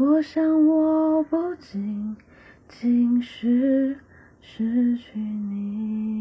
我想，我不仅仅是失去你。